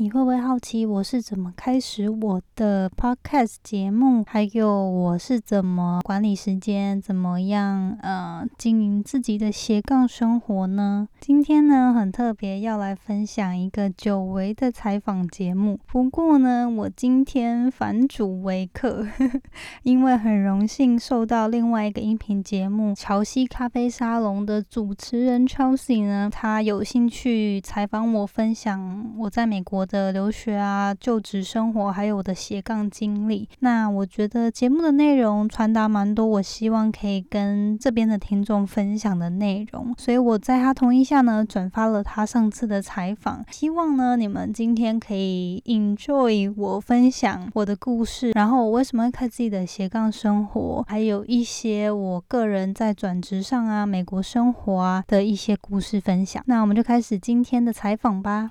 你会不会好奇我是怎么开始我的 podcast 节目，还有我是怎么管理时间，怎么样呃经营自己的斜杠生活呢？今天呢很特别，要来分享一个久违的采访节目。不过呢，我今天反主为客，因为很荣幸受到另外一个音频节目《乔西咖啡沙龙》的主持人 Chelsea 呢，他有兴趣采访我，分享我在美国。的留学啊、就职生活，还有我的斜杠经历。那我觉得节目的内容传达蛮多，我希望可以跟这边的听众分享的内容。所以我在他同意下呢，转发了他上次的采访。希望呢，你们今天可以 enjoy 我分享我的故事，然后我为什么会开自己的斜杠生活，还有一些我个人在转职上啊、美国生活啊的一些故事分享。那我们就开始今天的采访吧。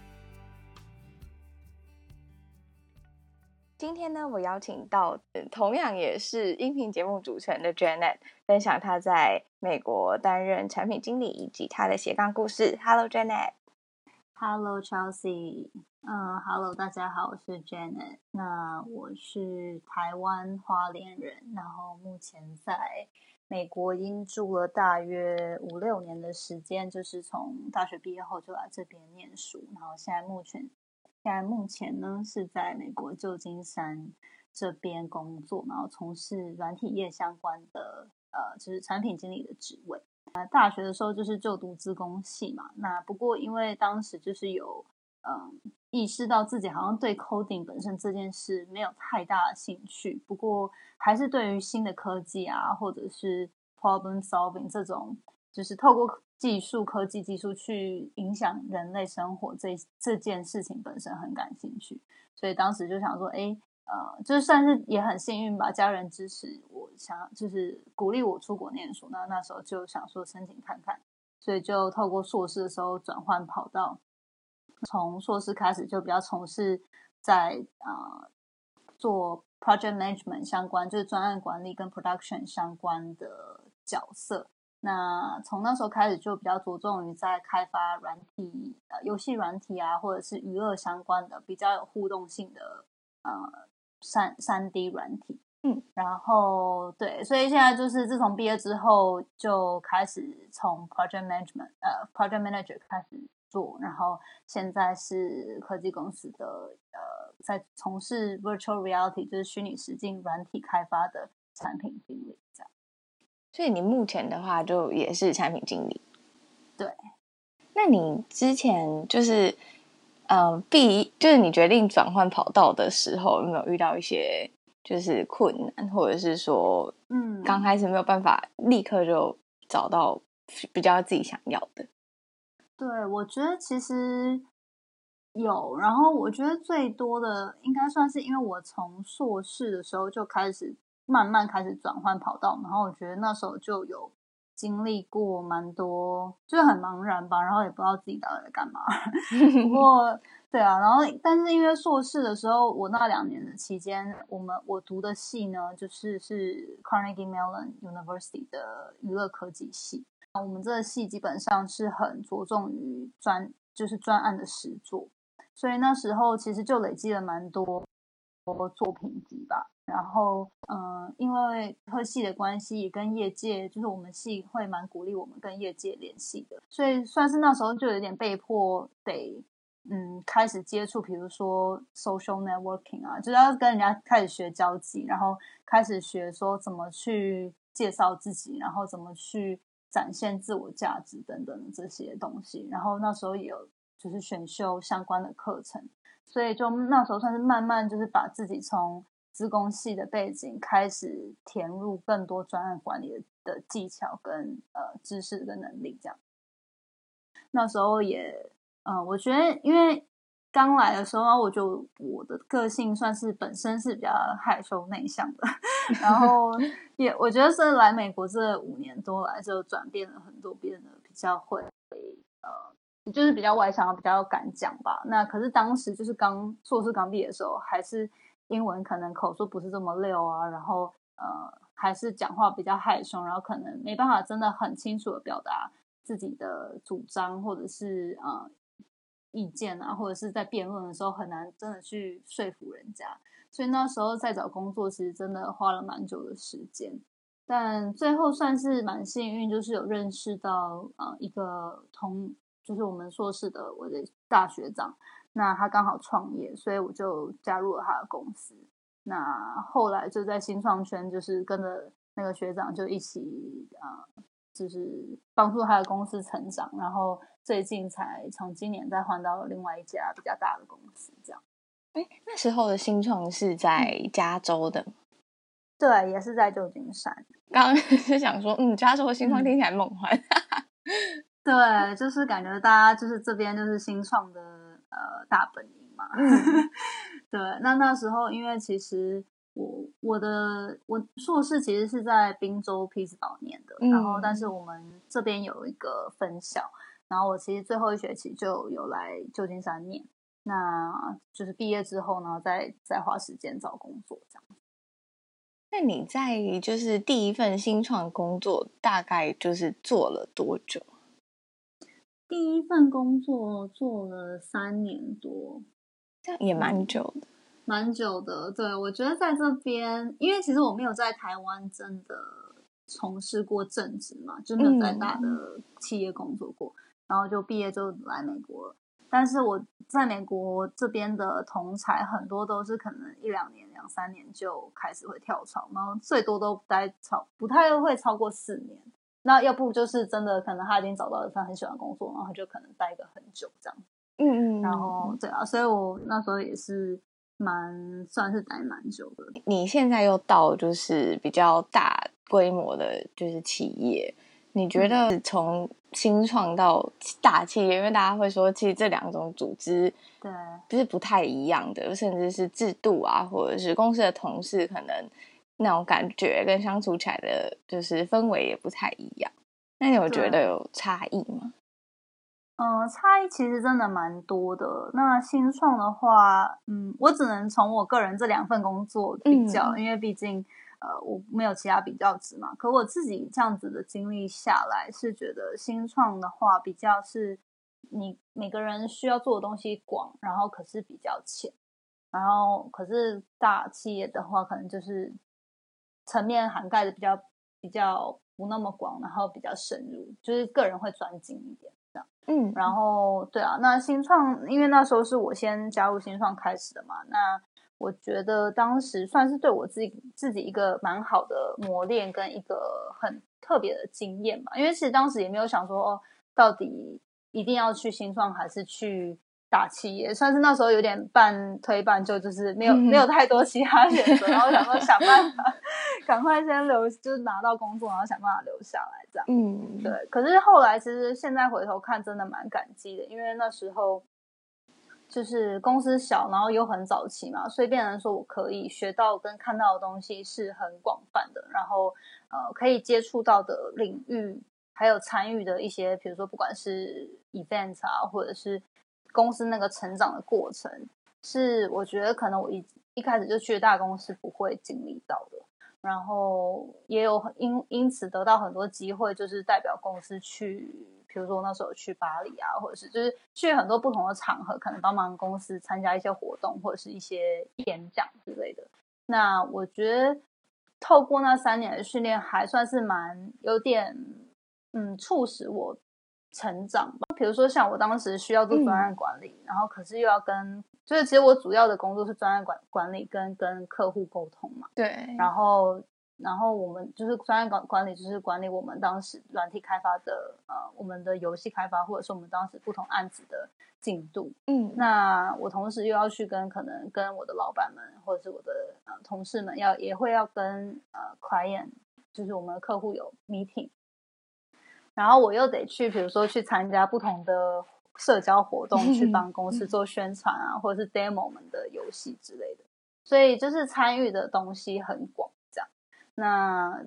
今天呢，我邀请到同样也是音频节目主持人的 Janet，分享她在美国担任产品经理以及她的斜杠故事。Hello Janet。Hello Chelsea。嗯，Hello 大家好，我是 Janet。那我是台湾花莲人，然后目前在美国已经住了大约五六年的时间，就是从大学毕业后就来这边念书，然后现在目前。现在目前呢是在美国旧金山这边工作，然后从事软体业相关的呃，就是产品经理的职位。呃，大学的时候就是就读资工系嘛，那不过因为当时就是有嗯意识到自己好像对 coding 本身这件事没有太大的兴趣，不过还是对于新的科技啊，或者是 problem solving 这种，就是透过。技术、科技技术去影响人类生活这这件事情本身很感兴趣，所以当时就想说，哎，呃，就算是也很幸运吧，家人支持我，想就是鼓励我出国念书。那那时候就想说申请看看，所以就透过硕士的时候转换跑道，从硕士开始就比较从事在啊做 project management 相关，就是专案管理跟 production 相关的角色。那从那时候开始就比较着重于在开发软体，呃，游戏软体啊，或者是娱乐相关的比较有互动性的呃三三 D 软体，嗯，然后对，所以现在就是自从毕业之后就开始从 project management，呃，project manager 开始做，然后现在是科技公司的呃，在从事 virtual reality，就是虚拟实境软体开发的产品经理这样。所以你目前的话就也是产品经理，对。那你之前就是，嗯，毕就是你决定转换跑道的时候，有没有遇到一些就是困难，或者是说，嗯，刚开始没有办法立刻就找到比较自己想要的？对，我觉得其实有。然后我觉得最多的应该算是因为我从硕士的时候就开始。慢慢开始转换跑道，然后我觉得那时候就有经历过蛮多，就是很茫然吧，然后也不知道自己到底在干嘛。不过，对啊，然后但是因为硕士的时候，我那两年的期间，我们我读的系呢，就是是 Carnegie Mellon University 的娱乐科技系。我们这个系基本上是很着重于专，就是专案的实作，所以那时候其实就累积了蛮多作品集吧。然后，嗯，因为科系的关系，跟业界就是我们系会蛮鼓励我们跟业界联系的，所以算是那时候就有点被迫得，嗯，开始接触，比如说 social networking 啊，就是要跟人家开始学交际，然后开始学说怎么去介绍自己，然后怎么去展现自我价值等等这些东西。然后那时候也有就是选修相关的课程，所以就那时候算是慢慢就是把自己从资工系的背景开始填入更多专案管理的技巧跟呃知识跟能力这样。那时候也嗯，我觉得因为。刚来的时候，我就我的个性算是本身是比较害羞内向的，然后 也我觉得是来美国这五年多来就转变了很多，变得比较会呃，就是比较外向，比较敢讲吧。那可是当时就是刚硕士刚毕业的时候，还是英文可能口说不是这么溜啊，然后呃还是讲话比较害羞，然后可能没办法真的很清楚的表达自己的主张，或者是呃。意见啊，或者是在辩论的时候很难真的去说服人家，所以那时候在找工作，其实真的花了蛮久的时间。但最后算是蛮幸运，就是有认识到呃一个同，就是我们硕士的我的大学长，那他刚好创业，所以我就加入了他的公司。那后来就在新创圈，就是跟着那个学长就一起啊。就是帮助他的公司成长，然后最近才从今年再换到另外一家比较大的公司，这样。哎，那时候的新创是在加州的，对，也是在旧金山。刚刚 是想说，嗯，加州的新创听起来梦幻。对，就是感觉大家就是这边就是新创的呃大本营嘛。对，那那时候因为其实。我我的我硕士其实是在滨州匹兹堡念的，然后但是我们这边有一个分校，然后我其实最后一学期就有来旧金山念，那就是毕业之后呢，再再花时间找工作这样。那你在就是第一份新创工作大概就是做了多久？第一份工作做了三年多，这样也蛮久的。蛮久的，对我觉得在这边，因为其实我没有在台湾真的从事过正职嘛，就没有在大的企业工作过，然后就毕业就来美国了。但是我在美国这边的同才很多都是可能一两年、两三年就开始会跳槽，然后最多都待超不太会超过四年。那要不就是真的可能他已经找到了他很喜欢工作，然后就可能待个很久这样。嗯嗯，然后对啊，所以我那时候也是。蛮算是待蛮久的。你现在又到就是比较大规模的，就是企业，你觉得从新创到大企业，因为大家会说，其实这两种组织对，不是不太一样的，甚至是制度啊，或者是公司的同事，可能那种感觉跟相处起来的，就是氛围也不太一样。那你有觉得有差异吗？嗯，差异其实真的蛮多的。那新创的话，嗯，我只能从我个人这两份工作比较，因为毕竟呃我没有其他比较值嘛。可我自己这样子的经历下来，是觉得新创的话比较是你每个人需要做的东西广，然后可是比较浅，然后可是大企业的话，可能就是层面涵盖的比较比较不那么广，然后比较深入，就是个人会专精一点。嗯，然后对啊，那新创因为那时候是我先加入新创开始的嘛，那我觉得当时算是对我自己自己一个蛮好的磨练跟一个很特别的经验吧。因为其实当时也没有想说哦，到底一定要去新创还是去。大企业算是那时候有点半推半就，就是没有没有太多其他选择，然后想说想办法 赶快先留，就是拿到工作，然后想办法留下来这样。嗯，对。可是后来其实现在回头看，真的蛮感激的，因为那时候就是公司小，然后又很早期嘛，所以变成说我可以学到跟看到的东西是很广泛的，然后呃可以接触到的领域，还有参与的一些，比如说不管是 event 啊，或者是。公司那个成长的过程，是我觉得可能我一一开始就去大公司不会经历到的，然后也有因因此得到很多机会，就是代表公司去，比如说那时候去巴黎啊，或者是就是去很多不同的场合，可能帮忙公司参加一些活动或者是一些演讲之类的。那我觉得透过那三年的训练，还算是蛮有点嗯，促使我。成长吧，比如说像我当时需要做专案管理，然后可是又要跟，就是其实我主要的工作是专案管管理跟跟客户沟通嘛。对。然后然后我们就是专案管管理，就是管理我们当时软体开发的呃，我们的游戏开发，或者是我们当时不同案子的进度。嗯，那我同时又要去跟可能跟我的老板们，或者是我的呃同事们，要也会要跟呃 client，就是我们的客户有 meeting，然后我又得去，比如说去参加不同的社交活动，去帮公司做宣传啊，或者是 demo 们的游戏之类的。所以就是参与的东西很广，这样，那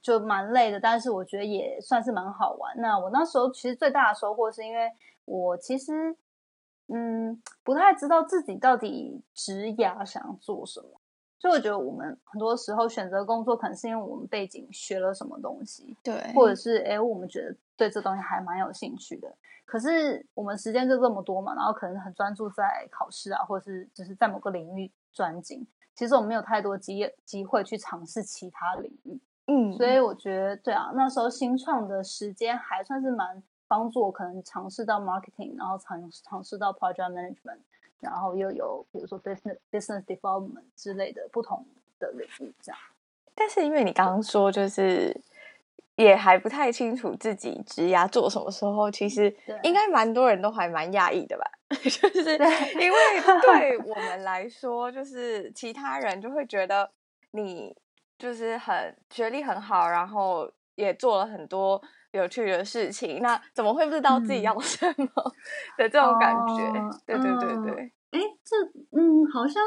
就蛮累的，但是我觉得也算是蛮好玩。那我那时候其实最大的收获是因为我其实嗯不太知道自己到底职涯想要做什么，所以我觉得我们很多时候选择工作，可能是因为我们背景学了什么东西，对，或者是哎我们觉得对这东西还蛮有兴趣的。可是我们时间就这么多嘛，然后可能很专注在考试啊，或者是就是在某个领域。专精，其实我们没有太多机机会去尝试其他领域，嗯，所以我觉得对啊，那时候新创的时间还算是蛮帮助我，可能尝试到 marketing，然后尝尝试到 project management，然后又有比如说 business business development 之类的不同的领域这样。但是因为你刚刚说就是。也还不太清楚自己职涯做什么时候，其实应该蛮多人都还蛮讶异的吧？就是因为对我们来说，就是其他人就会觉得你就是很学历很好，然后也做了很多有趣的事情，那怎么会不知道自己要什么 的这种感觉？对对对对，哎，这嗯，好像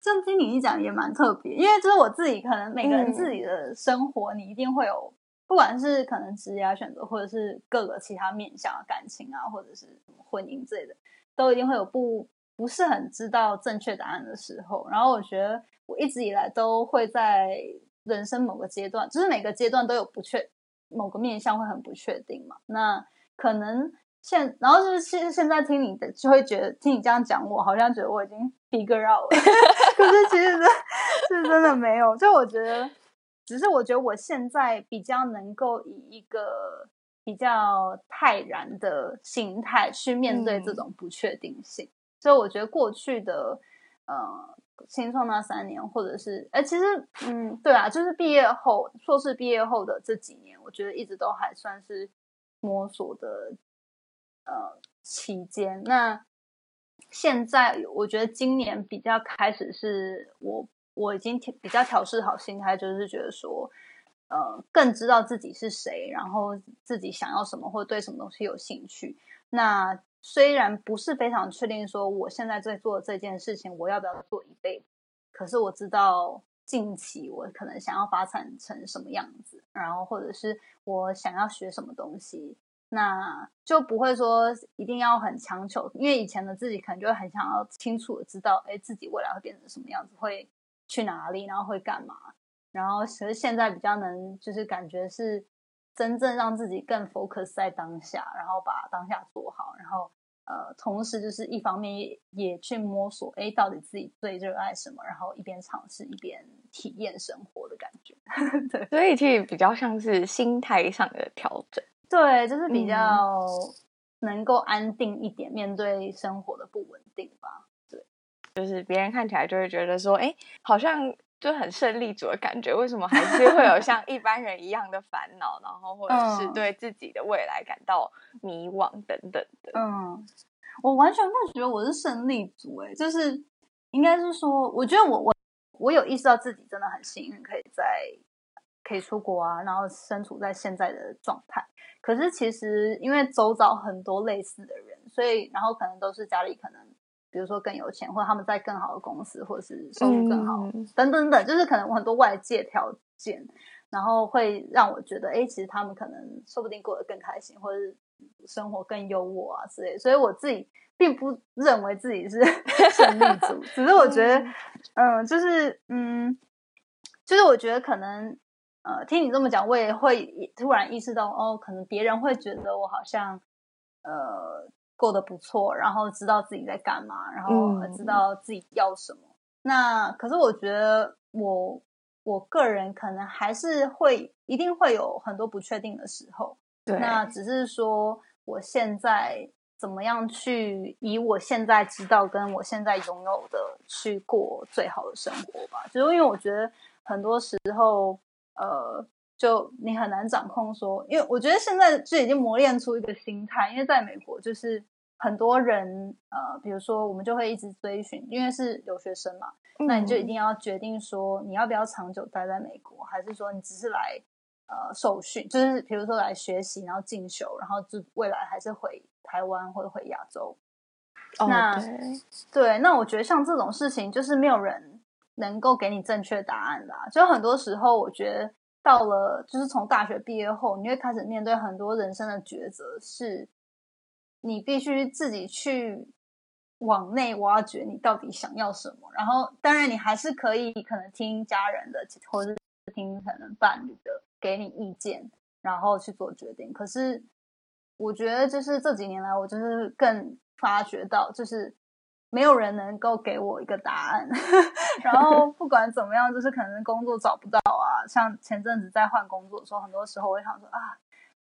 这样听你一讲也蛮特别，因为就是我自己可能每个人自己的生活，你一定会有。不管是可能职业选择，或者是各个其他面向感情啊，或者是婚姻之类的，都一定会有不不是很知道正确答案的时候。然后我觉得我一直以来都会在人生某个阶段，就是每个阶段都有不确某个面向会很不确定嘛。那可能现然后就是现现在听你的，就会觉得听你这样讲，我好像觉得我已经 figure out 了，可是其实是真的没有。就我觉得。只是我觉得我现在比较能够以一个比较泰然的心态去面对这种不确定性，所以我觉得过去的呃新创那三年，或者是哎，其实嗯，对啊，就是毕业后硕士毕业后的这几年，我觉得一直都还算是摸索的呃期间。那现在我觉得今年比较开始是我。我已经比较调试好心态，就是觉得说，呃，更知道自己是谁，然后自己想要什么，或对什么东西有兴趣。那虽然不是非常确定说我现在在做这件事情我要不要做一辈子，可是我知道近期我可能想要发展成什么样子，然后或者是我想要学什么东西，那就不会说一定要很强求，因为以前的自己可能就很想要清楚的知道，哎，自己未来会变成什么样子，会。去哪里，然后会干嘛？然后其实现在比较能，就是感觉是真正让自己更 focus 在当下，然后把当下做好，然后呃，同时就是一方面也也去摸索，哎，到底自己最热爱什么，然后一边尝试一边体验生活的感觉。对，所以其实比较像是心态上的调整。对，就是比较能够安定一点，面对生活的不稳定吧。就是别人看起来就会觉得说，哎，好像就很胜利组的感觉，为什么还是会有 像一般人一样的烦恼，然后或者是对自己的未来感到迷惘等等的？嗯，我完全不觉得我是胜利组，哎，就是应该是说，我觉得我我我有意识到自己真的很幸运，可以在可以出国啊，然后身处在现在的状态。可是其实因为周遭很多类似的人，所以然后可能都是家里可能。比如说更有钱，或者他们在更好的公司，或者是收入更好，等等等，就是可能很多外界条件，然后会让我觉得，哎，其实他们可能说不定过得更开心，或者是生活更优渥啊之类。所以我自己并不认为自己是 胜利组，只是我觉得，嗯，就是嗯，就是我觉得可能，呃，听你这么讲，我也会突然意识到，哦，可能别人会觉得我好像，呃。过得不错，然后知道自己在干嘛，然后知道自己要什么。那可是我觉得，我我个人可能还是会一定会有很多不确定的时候。对，那只是说我现在怎么样去以我现在知道跟我现在拥有的去过最好的生活吧。就是因为我觉得，很多时候，呃，就你很难掌控说，因为我觉得现在就已经磨练出一个心态，因为在美国就是很多人，呃，比如说我们就会一直追寻，因为是留学生嘛，那你就一定要决定说你要不要长久待在美国，还是说你只是来呃受训，就是比如说来学习，然后进修，然后就未来还是回台湾或者回亚洲。那对，那我觉得像这种事情，就是没有人能够给你正确答案啦。就很多时候，我觉得到了就是从大学毕业后，你会开始面对很多人生的抉择，是你必须自己去往内挖掘你到底想要什么。然后，当然你还是可以可能听家人的，或者是听可能伴侣的给你意见，然后去做决定。可是，我觉得就是这几年来，我就是更。发觉到就是没有人能够给我一个答案，然后不管怎么样，就是可能工作找不到啊。像前阵子在换工作的时候，很多时候我想说啊，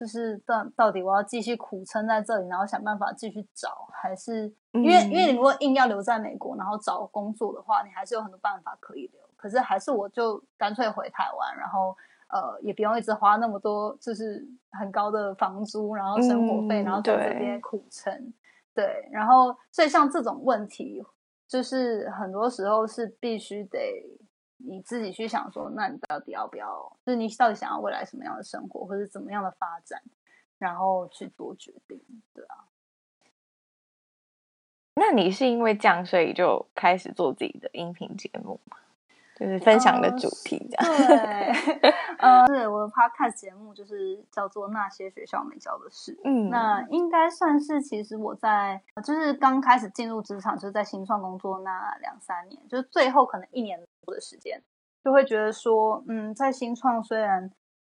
就是到到底我要继续苦撑在这里，然后想办法继续找，还是因为因为你如果硬要留在美国，然后找工作的话，你还是有很多办法可以留。可是还是我就干脆回台湾，然后呃也不用一直花那么多就是很高的房租，然后生活费，然后在这边苦撑。对，然后所以像这种问题，就是很多时候是必须得你自己去想说，那你到底要不要？就是你到底想要未来什么样的生活，或者怎么样的发展，然后去做决定，对啊。那你是因为这样，所以就开始做自己的音频节目吗？就是分享的主题这样。对，呃，对我的 podcast 节目，就是叫做《那些学校没教的事》。嗯，那应该算是其实我在就是刚开始进入职场，就是在新创工作那两三年，就是最后可能一年多的时间，就会觉得说，嗯，在新创虽然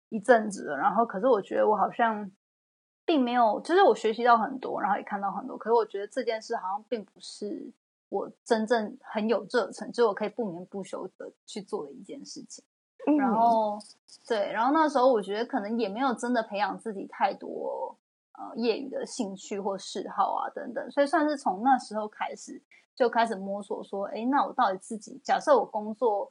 一阵子了，然后可是我觉得我好像并没有，就是我学习到很多，然后也看到很多，可是我觉得这件事好像并不是。我真正很有热忱，就是我可以不眠不休的去做的一件事情。然后，对，然后那时候我觉得可能也没有真的培养自己太多呃业余的兴趣或嗜好啊等等，所以算是从那时候开始就开始摸索说，哎，那我到底自己假设我工作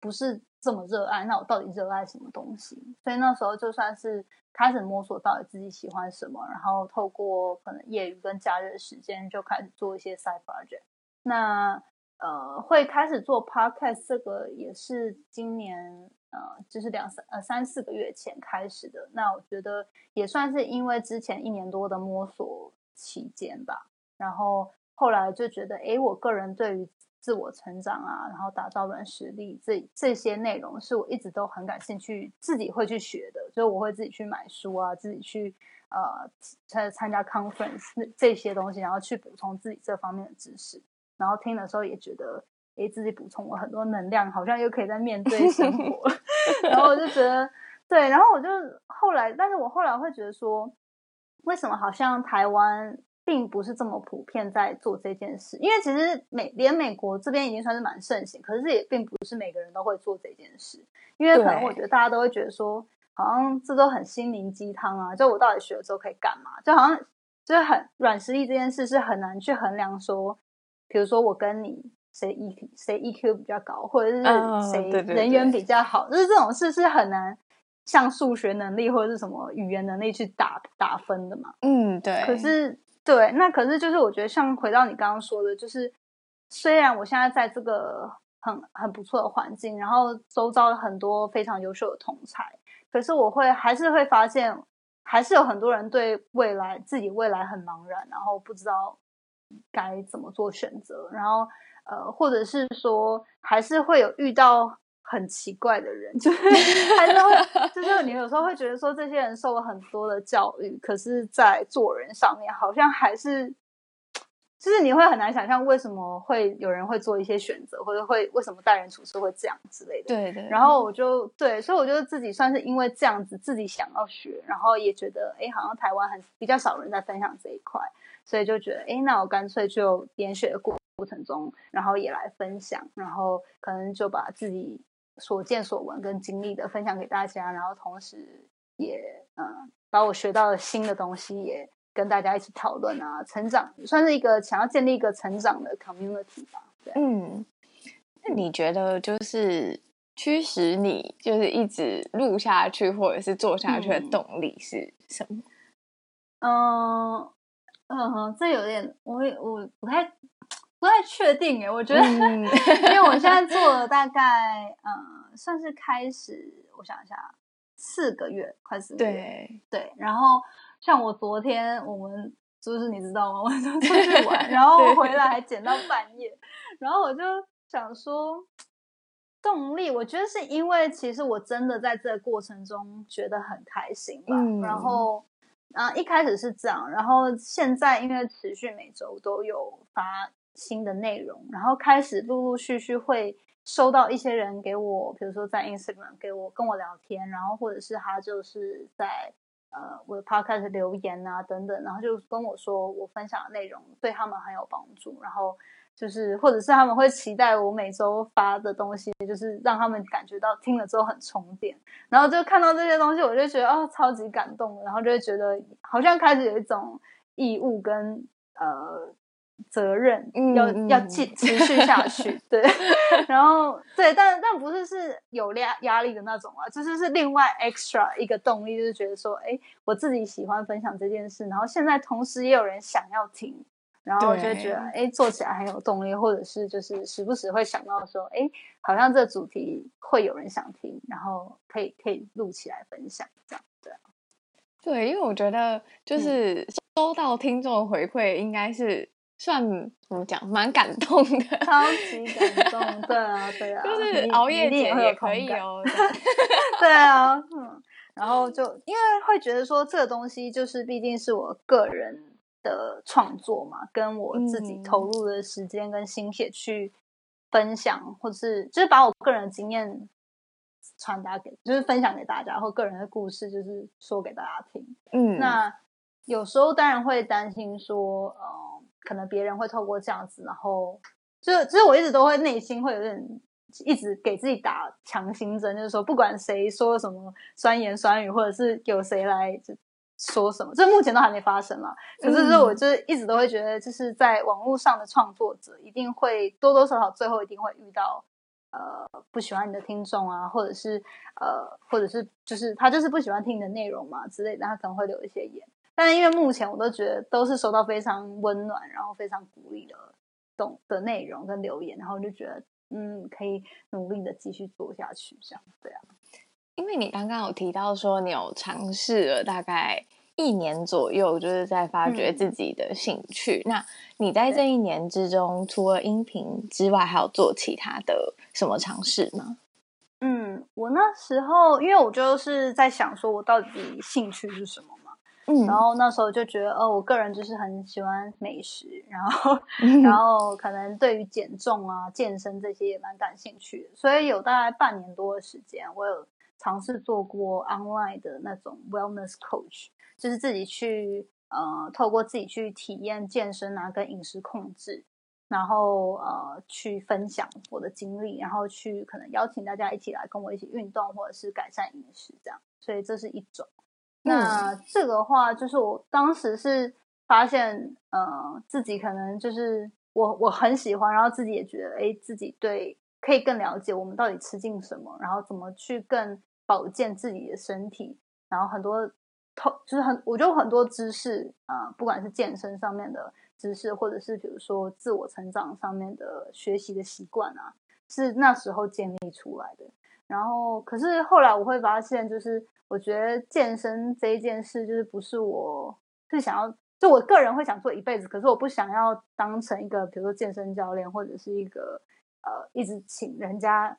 不是这么热爱，那我到底热爱什么东西？所以那时候就算是开始摸索到底自己喜欢什么，然后透过可能业余跟假日的时间就开始做一些 side project。那呃，会开始做 podcast，这个也是今年呃，就是两三呃三四个月前开始的。那我觉得也算是因为之前一年多的摸索期间吧，然后后来就觉得，哎，我个人对于自我成长啊，然后打造软实力这这些内容，是我一直都很感兴趣，自己会去学的，所以我会自己去买书啊，自己去呃参参加 conference 这些东西，然后去补充自己这方面的知识。然后听的时候也觉得，哎，自己补充了很多能量，好像又可以在面对生活。然后我就觉得，对。然后我就后来，但是我后来会觉得说，为什么好像台湾并不是这么普遍在做这件事？因为其实美连美国这边已经算是蛮盛行，可是也并不是每个人都会做这件事。因为可能我觉得大家都会觉得说，好像这都很心灵鸡汤啊。就我到底学了之后可以干嘛？就好像就是很软实力这件事是很难去衡量说。比如说我跟你谁 EQ 谁 EQ 比较高，或者是谁人缘比较好，就是这种事是很难像数学能力或者是什么语言能力去打打分的嘛。嗯，对。可是对，那可是就是我觉得像回到你刚刚说的，就是虽然我现在在这个很很不错的环境，然后周遭很多非常优秀的同才，可是我会还是会发现，还是有很多人对未来自己未来很茫然，然后不知道。该怎么做选择？然后，呃，或者是说，还是会有遇到很奇怪的人，就是还是会，就是你有时候会觉得说，这些人受了很多的教育，可是，在做人上面，好像还是，就是你会很难想象为什么会有人会做一些选择，或者会为什么待人处事会这样之类的。对对。然后我就对，所以我觉得自己算是因为这样子，自己想要学，然后也觉得，哎，好像台湾很比较少人在分享这一块。所以就觉得，哎，那我干脆就研学过过程中，然后也来分享，然后可能就把自己所见所闻跟经历的分享给大家，然后同时也嗯，把我学到的新的东西也跟大家一起讨论啊，成长，算是一个想要建立一个成长的 community 吧。嗯，那你觉得就是驱使你就是一直录下去或者是做下去的动力是什么？嗯嗯，这有点我我不太不太确定哎，我觉得 因为我现在做了大概嗯算是开始，我想一下四个月快四个月对，然后像我昨天我们就是你知道吗？我就出去玩，然后回来还剪到半夜，然后我就想说。动力，我觉得是因为其实我真的在这个过程中觉得很开心吧。然后，啊，一开始是这样，然后现在因为持续每周都有发新的内容，然后开始陆陆续续会收到一些人给我，比如说在 Instagram 给我跟我聊天，然后或者是他就是在呃我的 Podcast 留言啊等等，然后就跟我说我分享的内容对他们很有帮助，然后。就是，或者是他们会期待我每周发的东西，就是让他们感觉到听了之后很充电，然后就看到这些东西，我就觉得哦，超级感动，然后就会觉得好像开始有一种义务跟呃责任，要要继持续下去，对，然后对，但但不是是有压压力的那种啊，就是是另外 extra 一个动力，就是觉得说，哎，我自己喜欢分享这件事，然后现在同时也有人想要听。然后我就觉得，哎，做起来很有动力，或者是就是时不时会想到说，哎，好像这主题会有人想听，然后可以可以录起来分享，这样对。对，因为我觉得就是收到听众的回馈，应该是算怎么讲，蛮感动的，超级感动。对啊，对啊，就是熬夜剪也可以哦。对啊，嗯，然后就因为会觉得说，这个东西就是毕竟是我个人。的创作嘛，跟我自己投入的时间跟心血去分享，或者是就是把我个人的经验传达给，就是分享给大家，或个人的故事，就是说给大家听。嗯，那有时候当然会担心说，呃，可能别人会透过这样子，然后就其实我一直都会内心会有点一直给自己打强心针，就是说不管谁说什么酸言酸语，或者是有谁来就。说什么？这目前都还没发生嘛。可是，是我就是一直都会觉得，就是在网络上的创作者一定会多多少少最后一定会遇到呃不喜欢你的听众啊，或者是呃，或者是就是他就是不喜欢听你的内容嘛之类的，他可能会留一些言。但因为目前我都觉得都是收到非常温暖，然后非常鼓励的懂的内容跟留言，然后就觉得嗯，可以努力的继续做下去，这样对啊。因为你刚刚有提到说你有尝试了大概一年左右，就是在发掘自己的兴趣。那你在这一年之中，除了音频之外，还有做其他的什么尝试吗？嗯，我那时候因为我就是在想说，我到底兴趣是什么嘛？嗯，然后那时候就觉得，哦，我个人就是很喜欢美食，然后 然后可能对于减重啊、健身这些也蛮感兴趣的，所以有大概半年多的时间，我有。尝试做过 online 的那种 wellness coach，就是自己去呃，透过自己去体验健身啊，跟饮食控制，然后呃，去分享我的经历，然后去可能邀请大家一起来跟我一起运动，或者是改善饮食这样。所以这是一种。那这个话就是我当时是发现，呃，自己可能就是我我很喜欢，然后自己也觉得，哎，自己对可以更了解我们到底吃进什么，然后怎么去更。保健自己的身体，然后很多透就是很，我觉得很多知识啊，不管是健身上面的知识，或者是比如说自我成长上面的学习的习惯啊，是那时候建立出来的。然后，可是后来我会发现，就是我觉得健身这一件事，就是不是我是想要，就我个人会想做一辈子，可是我不想要当成一个，比如说健身教练，或者是一个呃，一直请人家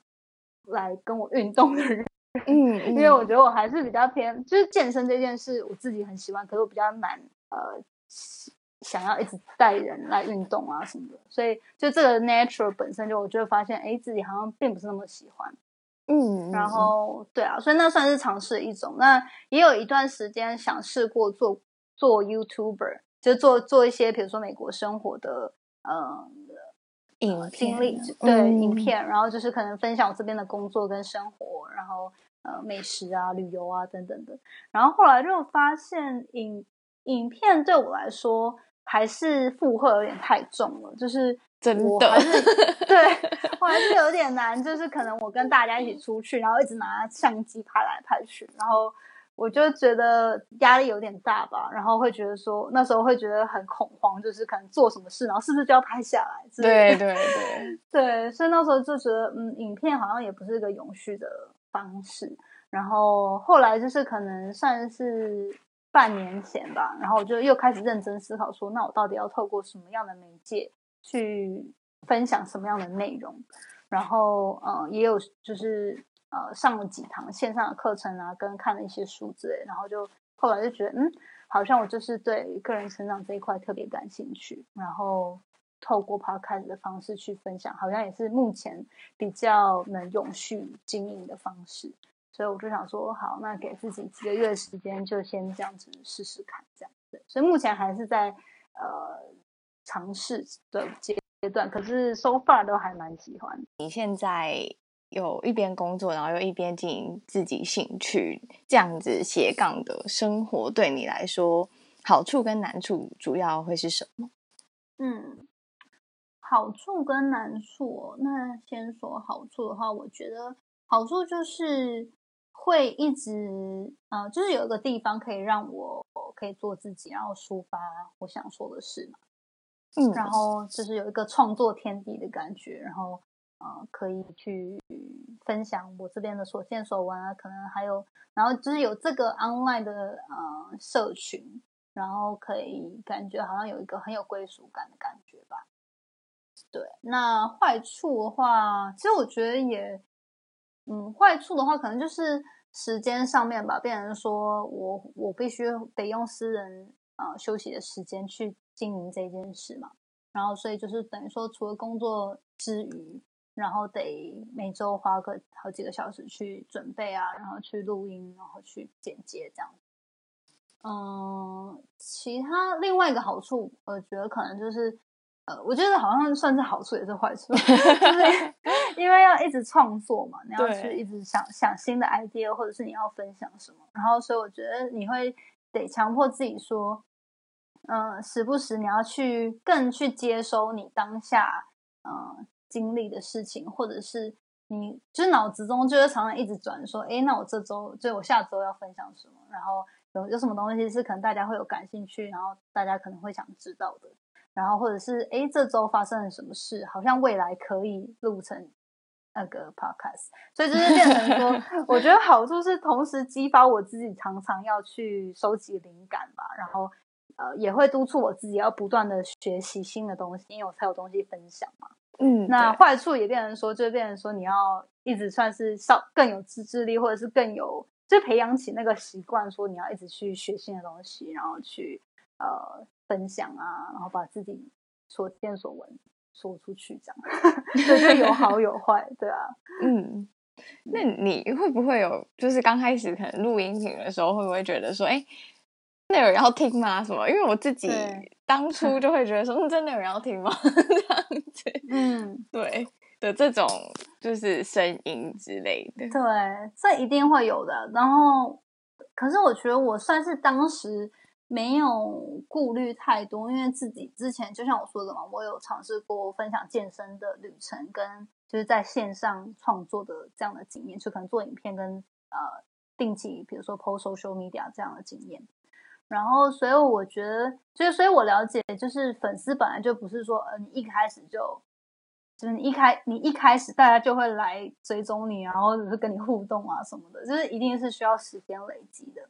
来跟我运动的人。嗯，因为我觉得我还是比较偏，就是健身这件事，我自己很喜欢，可是我比较难，呃，想要一直带人来运动啊什么的，所以就这个 natural 本身就，我就会发现，哎，自己好像并不是那么喜欢。嗯，然后对啊，所以那算是尝试一种。那也有一段时间想试过做做 YouTuber，就做做一些，比如说美国生活的，呃。影经历对影片，然后就是可能分享我这边的工作跟生活，然后呃美食啊、旅游啊等等的。然后后来就发现影影片对我来说还是负荷有点太重了，就是真的，对我还是有点难，就是可能我跟大家一起出去，然后一直拿相机拍来拍去，然后我就觉得压力有点大吧，然后会觉得说那时候会觉得很恐慌，就是可能做什么事，然后是不是就要拍下来？对对对对，所以那时候就觉得，嗯，影片好像也不是一个永续的方式。然后后来就是可能算是半年前吧，然后我就又开始认真思考说，那我到底要透过什么样的媒介？去分享什么样的内容，然后呃也有就是呃上了几堂线上的课程啊，跟看了一些书之类，然后就后来就觉得嗯，好像我就是对个人成长这一块特别感兴趣，然后透过 podcast 的方式去分享，好像也是目前比较能永续经营的方式，所以我就想说好，那给自己几个月的时间，就先这样子试试看，这样。子，所以目前还是在呃。尝试的阶段，可是 so far 都还蛮喜欢。你现在有一边工作，然后又一边经营自己兴趣，这样子斜杠的生活，对你来说好处跟难处主要会是什么？嗯，好处跟难处，那先说好处的话，我觉得好处就是会一直，呃，就是有一个地方可以让我可以做自己，然后抒发我想说的事嘛。嗯，然后就是有一个创作天地的感觉，然后呃，可以去分享我这边的所见所闻啊，可能还有，然后就是有这个 online 的呃社群，然后可以感觉好像有一个很有归属感的感觉吧。对，那坏处的话，其实我觉得也，嗯，坏处的话可能就是时间上面吧，变成说我我必须得用私人呃休息的时间去。经营这件事嘛，然后所以就是等于说，除了工作之余，然后得每周花个好几个小时去准备啊，然后去录音，然后去剪接这样。嗯，其他另外一个好处，我觉得可能就是，呃，我觉得好像算是好处也是坏处，就是 因为要一直创作嘛，你要去一直想想新的 idea，或者是你要分享什么，然后所以我觉得你会得强迫自己说。嗯，时不时你要去更去接收你当下嗯经历的事情，或者是你就是脑子中就是常常一直转说，哎，那我这周就我下周要分享什么，然后有有什么东西是可能大家会有感兴趣，然后大家可能会想知道的，然后或者是哎这周发生了什么事，好像未来可以录成那个 podcast，所以就是变成说，我觉得好处是同时激发我自己常常要去收集灵感吧，然后。呃，也会督促我自己要不断的学习新的东西，因为我才有东西分享嘛。嗯，那坏处也变成说，就变成说你要一直算是少更有自制力，或者是更有就培养起那个习惯，说你要一直去学新的东西，然后去呃分享啊，然后把自己所见所闻说出去，这样，就有好有坏，对啊。嗯，那你会不会有就是刚开始可能录音频的时候，会不会觉得说，哎？真的有人要听吗？什么？因为我自己当初 就会觉得说，嗯，真的有人要听吗？这样子，嗯，对的，这种就是声音之类的，对，这一定会有的。然后，可是我觉得我算是当时没有顾虑太多，因为自己之前就像我说的嘛，我有尝试过分享健身的旅程，跟就是在线上创作的这样的经验，就可能做影片跟呃定期，比如说 post social media 这样的经验。然后，所以我觉得，就是，所以我了解，就是粉丝本来就不是说，呃，你一开始就，就是你一开，你一开始大家就会来追踪你啊，或者是跟你互动啊什么的，就是一定是需要时间累积的。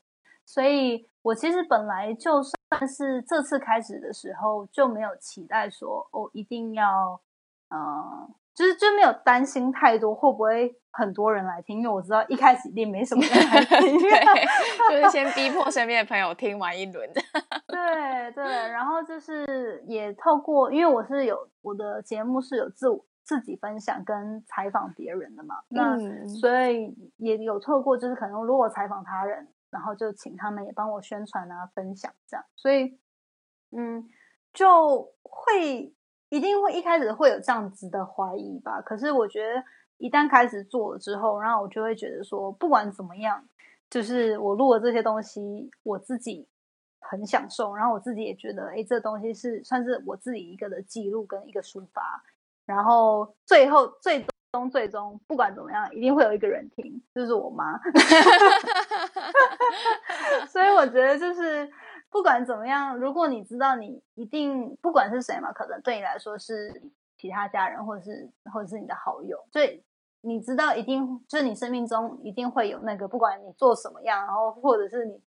所以我其实本来就算是这次开始的时候就没有期待说，哦，一定要，嗯。就是就没有担心太多会不会很多人来听，因为我知道一开始一定没什么人来 听，就是先逼迫身边的朋友听完一轮。对对，然后就是也透过，因为我是有我的节目是有自我自己分享跟采访别人的嘛，那所以也有透过，就是可能如果采访他人，然后就请他们也帮我宣传啊分享这样，所以嗯就会。一定会一开始会有这样子的怀疑吧，可是我觉得一旦开始做了之后，然后我就会觉得说，不管怎么样，就是我录了这些东西，我自己很享受，然后我自己也觉得，哎，这东西是算是我自己一个的记录跟一个抒发，然后最后最终最终不管怎么样，一定会有一个人听，就是我妈。所以我觉得就是不管怎么样，如果你知道你一定不管是谁嘛，可能对你来说是其他家人或者是或者是你的好友，所以你知道一定就是你生命中一定会有那个，不管你做什么样，然后或者是你。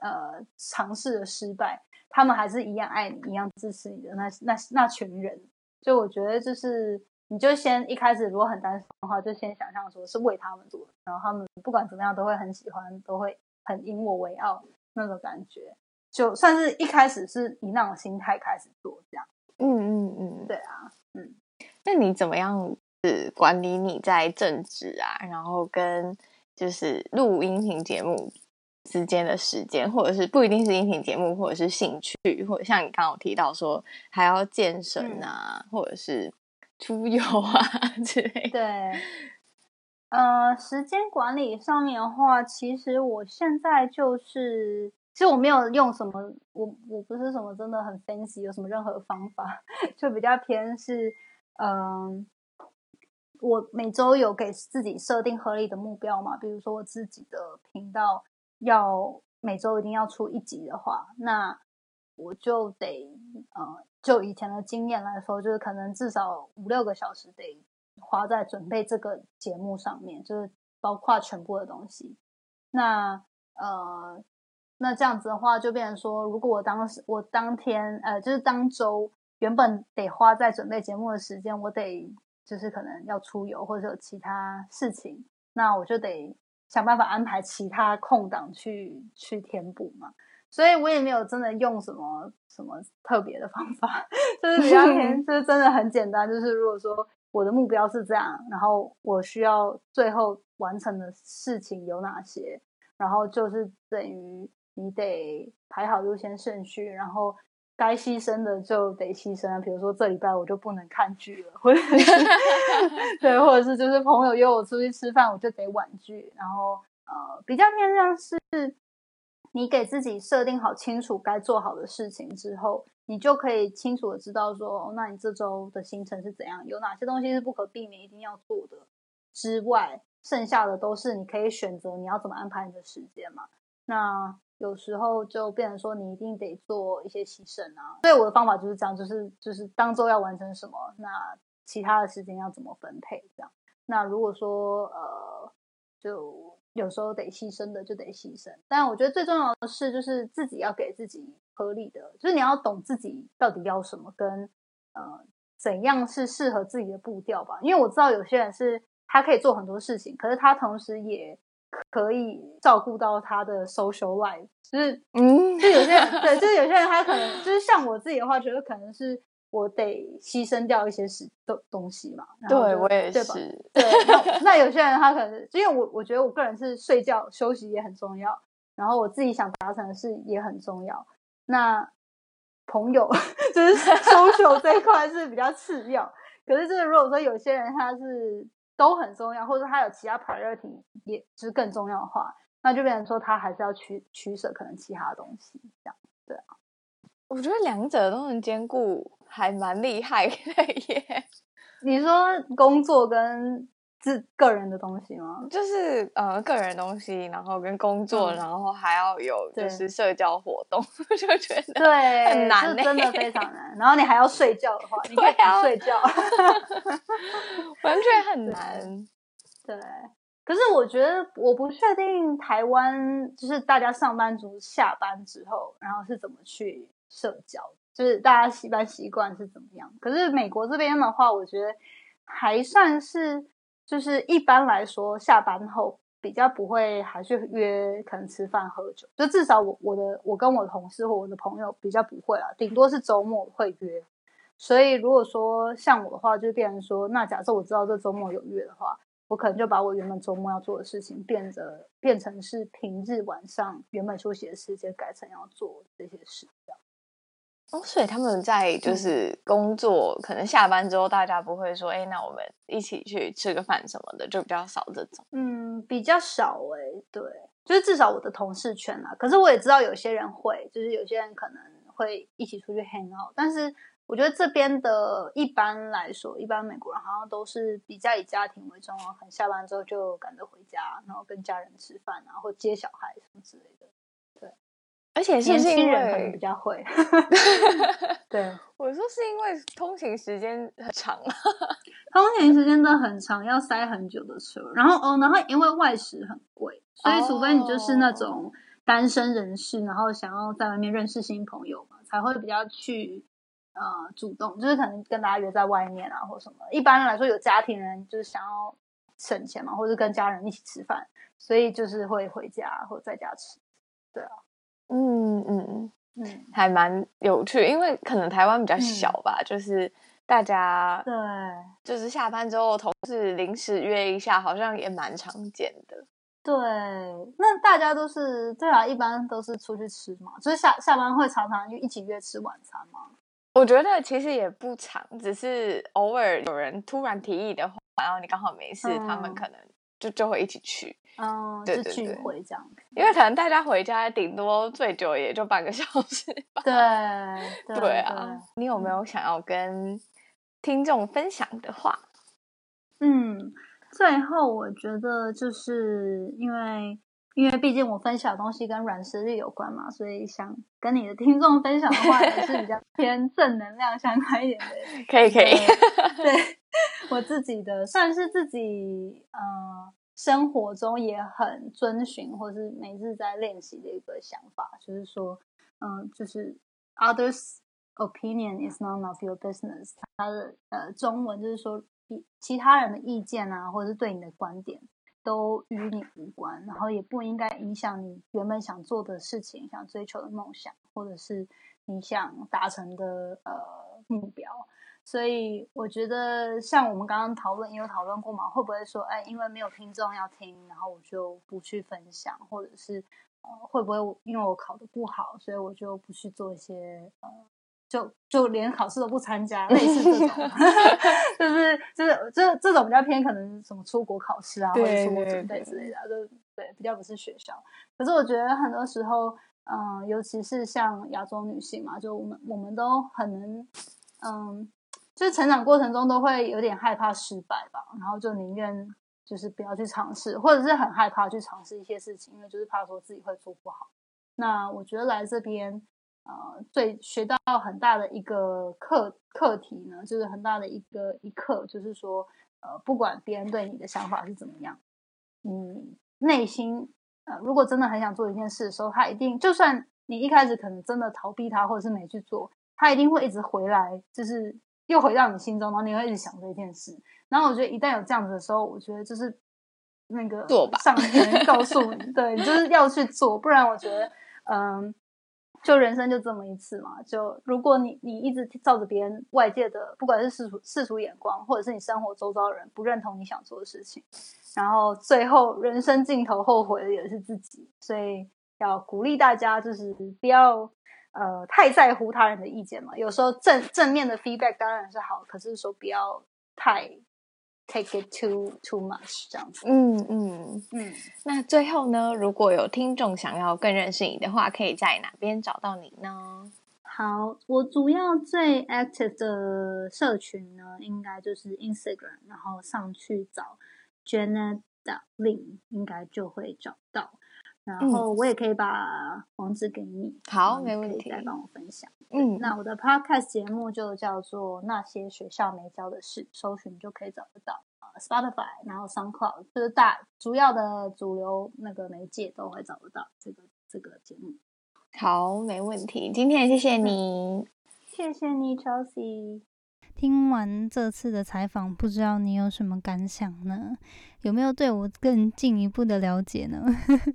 呃，尝试的失败，他们还是一样爱你，一样支持你的那那那群人。就我觉得，就是你就先一开始如果很单纯的话，就先想象说是为他们做，然后他们不管怎么样都会很喜欢，都会很引我为傲那种感觉。就算是一开始是以那种心态开始做，这样。嗯嗯嗯，对啊，嗯。那你怎么样是管理你在政治啊，然后跟就是录音频节目？之间的时间，或者是不一定是音频节目，或者是兴趣，或者像你刚刚提到说还要健身啊，或者是出游啊 之类。对，呃，时间管理上面的话，其实我现在就是，其实我没有用什么，我我不是什么真的很 fancy，有什么任何方法，就比较偏是，嗯，我每周有给自己设定合理的目标嘛，比如说我自己的频道。要每周一定要出一集的话，那我就得，呃，就以前的经验来说，就是可能至少五六个小时得花在准备这个节目上面，就是包括全部的东西。那呃，那这样子的话，就变成说，如果我当时我当天，呃，就是当周原本得花在准备节目的时间，我得就是可能要出游或者有其他事情，那我就得。想办法安排其他空档去去填补嘛，所以我也没有真的用什么什么特别的方法，就是比较偏，就是真的很简单。就是如果说我的目标是这样，然后我需要最后完成的事情有哪些，然后就是等于你得排好优先顺序，然后。该牺牲的就得牺牲啊，比如说这礼拜我就不能看剧了，或者是 对，或者是就是朋友约我出去吃饭，我就得婉拒。然后呃，比较偏向是，你给自己设定好清楚该做好的事情之后，你就可以清楚的知道说，那你这周的行程是怎样，有哪些东西是不可避免一定要做的之外，剩下的都是你可以选择你要怎么安排你的时间嘛。那有时候就变成说，你一定得做一些牺牲啊。所以我的方法就是这样，就是就是当周要完成什么，那其他的时间要怎么分配这样。那如果说呃，就有时候得牺牲的就得牺牲。但我觉得最重要的是，就是自己要给自己合理的，就是你要懂自己到底要什么，跟呃怎样是适合自己的步调吧。因为我知道有些人是他可以做很多事情，可是他同时也。可以照顾到他的 social life，就是嗯，就有些人对，就是有些人他可能就是像我自己的话，觉得可能是我得牺牲掉一些事东东西嘛。对我也是，对。那有些人他可能，因为我我觉得我个人是睡觉休息也很重要，然后我自己想达成的事也很重要。那朋友 就是 social 这一块是比较次要，可是就是如果说有些人他是。都很重要，或者他有其他 priority，也就是更重要的话，那就变成说他还是要取取舍可能其他东西，这样对啊。我觉得两者都能兼顾，还蛮厉害的耶。你说工作跟。是个人的东西吗？就是呃，个人东西，然后跟工作，然后还要有就是社交活动，就觉得对很难，真的非常难。然后你还要睡觉的话，你可以睡觉，完全很难。对，可是我觉得我不确定台湾就是大家上班族下班之后，然后是怎么去社交，就是大家一般习惯是怎么样。可是美国这边的话，我觉得还算是。就是一般来说，下班后比较不会还是约可能吃饭喝酒，就至少我我的我跟我同事或我的朋友比较不会啊，顶多是周末会约。所以如果说像我的话，就变成说，那假设我知道这周末有约的话，我可能就把我原本周末要做的事情变得变成是平日晚上原本休息的时间改成要做这些事。哦，所以他们在就是工作，可能下班之后，大家不会说，哎，那我们一起去吃个饭什么的，就比较少这种。嗯，比较少哎，对，就是至少我的同事圈啦。可是我也知道有些人会，就是有些人可能会一起出去 hang out。但是我觉得这边的一般来说，一般美国人好像都是比较以家庭为重啊，可能下班之后就赶着回家，然后跟家人吃饭啊，或接小孩什么之类的。对。而且年轻人可能比较会，对，我说是因为通勤时间很长，通勤时间都很长，要塞很久的车，然后哦，然后因为外食很贵，所以除非你就是那种单身人士，然后想要在外面认识新朋友嘛，才会比较去呃主动，就是可能跟大家约在外面啊，或什么。一般来说，有家庭人就是想要省钱嘛，或者跟家人一起吃饭，所以就是会回家或在家吃，对啊。嗯嗯嗯，还蛮有趣，因为可能台湾比较小吧，就是大家对，就是下班之后同事临时约一下，好像也蛮常见的。对，那大家都是对啊，一般都是出去吃嘛，就是下下班会常常就一起约吃晚餐吗？我觉得其实也不长，只是偶尔有人突然提议的话，然后你刚好没事，他们可能就就会一起去。嗯，就聚会这样子，因为可能大家回家顶多最久也就半个小时。对对啊，你有没有想要跟听众分享的话？嗯，最后我觉得就是因为因为毕竟我分享的东西跟软实力有关嘛，所以想跟你的听众分享的话也是比较 偏正能量相关一点的。可以可以，对 我自己的算是自己呃。生活中也很遵循，或是每日在练习的一个想法，就是说，嗯，就是 others opinion is none of your business。它的呃中文就是说，其他人的意见啊，或者是对你的观点，都与你无关，然后也不应该影响你原本想做的事情、想追求的梦想，或者是你想达成的呃目标。所以我觉得，像我们刚刚讨论也有讨论过嘛，会不会说，哎，因为没有听众要听，然后我就不去分享，或者是呃，会不会因为我考的不好，所以我就不去做一些呃，就就连考试都不参加，类似这种，就是就是这这种比较偏可能什么出国考试啊，或者出国准备之类的，就对，比较不是学校。可是我觉得很多时候，嗯，尤其是像亚洲女性嘛，就我们我们都很能，嗯。就是成长过程中都会有点害怕失败吧，然后就宁愿就是不要去尝试，或者是很害怕去尝试一些事情，因为就是怕说自己会做不好。那我觉得来这边，呃，最学到很大的一个课课题呢，就是很大的一个一课，就是说，呃，不管别人对你的想法是怎么样，你内心呃，如果真的很想做一件事的时候，他一定就算你一开始可能真的逃避他，或者是没去做，他一定会一直回来，就是。又回到你心中，然后你会一直想这件事。然后我觉得一旦有这样子的时候，我觉得就是那个做吧，上天告诉你，对，就是要去做。不然我觉得，嗯，就人生就这么一次嘛。就如果你你一直照着别人外界的，不管是世俗世俗眼光，或者是你生活周遭的人不认同你想做的事情，然后最后人生尽头后悔的也是自己。所以要鼓励大家，就是不要。呃，太在乎他人的意见嘛？有时候正正面的 feedback 当然是好，可是说不要太 take it too too much 这样子。嗯嗯嗯。那最后呢，如果有听众想要更认识你的话，可以在哪边找到你呢？好，我主要最 active 的社群呢，应该就是 Instagram，然后上去找 Janet 的 link，应该就会找到。然后我也可以把网址给你，好，没问题，再帮我分享。嗯，那我的 podcast 节目就叫做《那些学校没教的事》，搜寻就可以找得到啊，Spotify，然后 SoundCloud，就是大主要的主流那个媒介都会找得到这个这个节目。好，没问题。今天谢谢你，谢谢你，Chelsea。听完这次的采访，不知道你有什么感想呢？有没有对我更进一步的了解呢？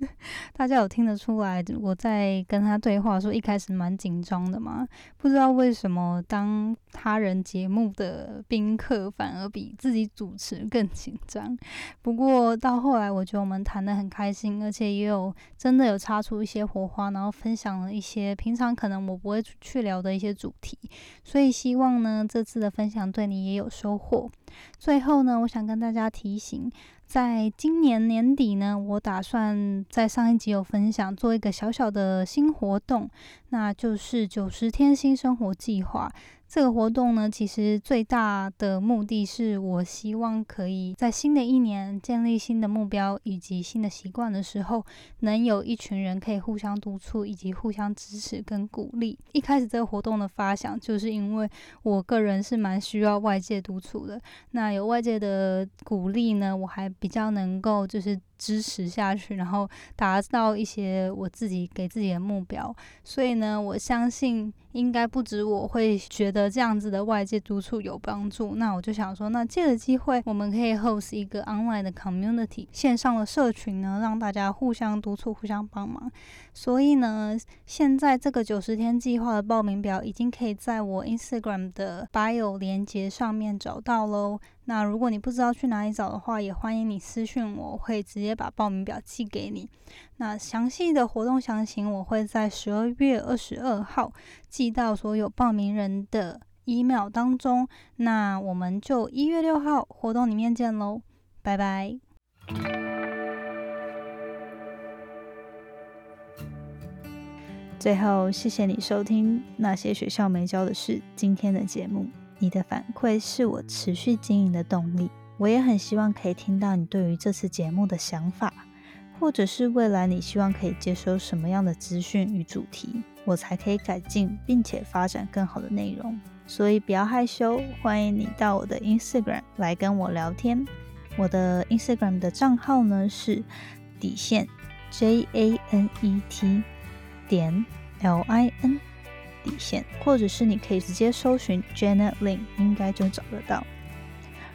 大家有听得出来我在跟他对话说一开始蛮紧张的吗？不知道为什么当他人节目的宾客反而比自己主持更紧张。不过到后来我觉得我们谈得很开心，而且也有真的有擦出一些火花，然后分享了一些平常可能我不会去聊的一些主题。所以希望呢这次的分享对你也有收获。最后呢，我想跟大家提醒。在今年年底呢，我打算在上一集有分享做一个小小的新活动，那就是九十天新生活计划。这个活动呢，其实最大的目的是我希望可以在新的一年建立新的目标以及新的习惯的时候，能有一群人可以互相督促以及互相支持跟鼓励。一开始这个活动的发想，就是因为我个人是蛮需要外界督促的，那有外界的鼓励呢，我还比较能够就是。支持下去，然后达到一些我自己给自己的目标。所以呢，我相信应该不止我会觉得这样子的外界督促有帮助。那我就想说，那借着机会，我们可以 host 一个 online 的 community 线上的社群呢，让大家互相督促、互相帮忙。所以呢，现在这个九十天计划的报名表已经可以在我 Instagram 的 bio 连接上面找到喽。那如果你不知道去哪里找的话，也欢迎你私讯我，会直直接把报名表寄给你。那详细的活动详情，我会在十二月二十二号寄到所有报名人的 email 当中。那我们就一月六号活动里面见喽，拜拜。最后，谢谢你收听那些学校没教的事今天的节目。你的反馈是我持续经营的动力。我也很希望可以听到你对于这次节目的想法，或者是未来你希望可以接收什么样的资讯与主题，我才可以改进并且发展更好的内容。所以不要害羞，欢迎你到我的 Instagram 来跟我聊天。我的 Instagram 的账号呢是底线 J A N E T 点 L I N。底线，或者是你可以直接搜寻 Janet Lin，应该就找得到。